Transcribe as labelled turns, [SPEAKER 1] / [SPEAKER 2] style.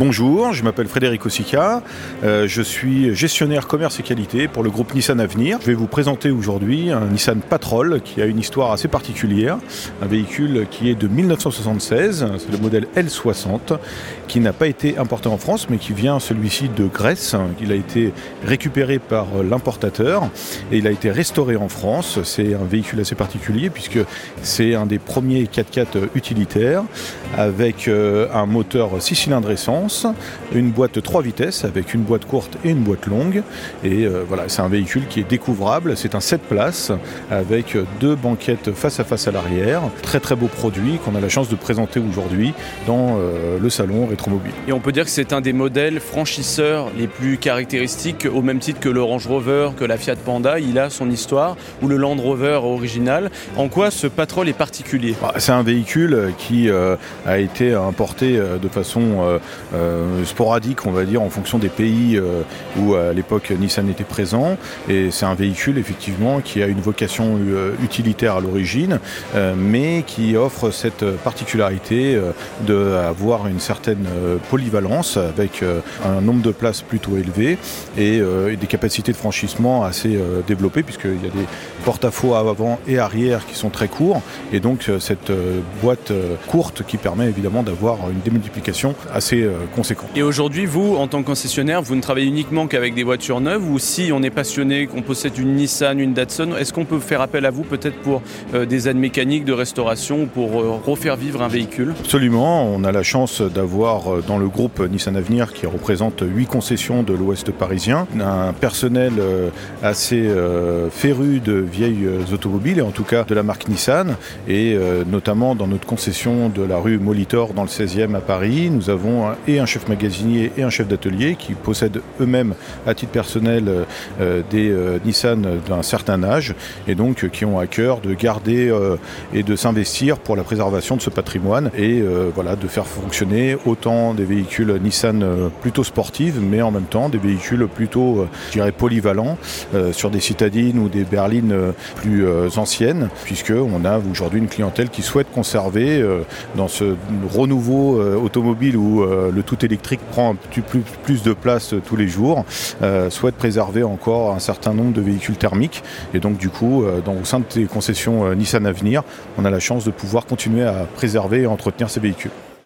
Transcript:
[SPEAKER 1] Bonjour, je m'appelle Frédéric Ossica, euh, je suis gestionnaire commerce et qualité pour le groupe Nissan Avenir. Je vais vous présenter aujourd'hui un Nissan Patrol qui a une histoire assez particulière, un véhicule qui est de 1976, c'est le modèle L60, qui n'a pas été importé en France mais qui vient celui-ci de Grèce. Il a été récupéré par l'importateur et il a été restauré en France. C'est un véhicule assez particulier puisque c'est un des premiers 4x4 utilitaires avec euh, un moteur 6 cylindres essence une boîte 3 vitesses avec une boîte courte et une boîte longue. Et euh, voilà, c'est un véhicule qui est découvrable. C'est un 7 places avec deux banquettes face à face à l'arrière. Très très beau produit qu'on a la chance de présenter aujourd'hui dans euh, le salon Rétromobile.
[SPEAKER 2] Et on peut dire que c'est un des modèles franchisseurs les plus caractéristiques au même titre que le Range Rover, que la Fiat Panda. Il a son histoire ou le Land Rover original. En quoi ce Patrol est particulier?
[SPEAKER 1] Bah, C'est un véhicule qui euh, a été importé de façon euh, sporadique, on va dire, en fonction des pays euh, où à l'époque Nissan était présent. Et c'est un véhicule effectivement qui a une vocation euh, utilitaire à l'origine, mais qui offre cette particularité d'avoir une certaine polyvalence avec un nombre de places plutôt élevé et, des capacités de franchissement assez développées puisqu'il y a des porte-à-faux avant et arrière qui sont très courts et donc cette boîte courte qui permet évidemment d'avoir une démultiplication assez conséquent.
[SPEAKER 2] Et aujourd'hui, vous, en tant que concessionnaire, vous ne travaillez uniquement qu'avec des voitures neuves ou si on est passionné, qu'on possède une Nissan, une Datsun, est-ce qu'on peut faire appel à vous peut-être pour euh, des aides mécaniques de restauration, pour euh, refaire vivre un véhicule?
[SPEAKER 1] Absolument, on a la chance d'avoir euh, dans le groupe Nissan Avenir qui représente 8 concessions de l'ouest parisien, un personnel assez féru de vieilles automobiles et en tout cas de la marque Nissan. Et notamment dans notre concession de la rue Molitor dans le 16e à Paris, nous avons un chef magasinier et un chef d'atelier qui possèdent eux-mêmes à titre personnel euh, euh, des euh, Nissan d'un certain âge et donc qui ont à cœur de garder et de s'investir pour la préservation de ce patrimoine et voilà de faire fonctionner autant des véhicules Nissan plutôt sportives mais en même temps des véhicules plutôt je dirais polyvalents sur des citadines ou des berlines plus anciennes puisque on a aujourd'hui une clientèle qui souhaite conserver dans ce renouveau automobile où le tout électrique prend plus, de place tous les jours, euh, souhaite préserver encore un certain nombre de véhicules thermiques. Et donc, du coup, euh, dans, au sein des concessions euh, Nissan Avenir, on a la chance de pouvoir continuer à préserver et entretenir ces véhicules.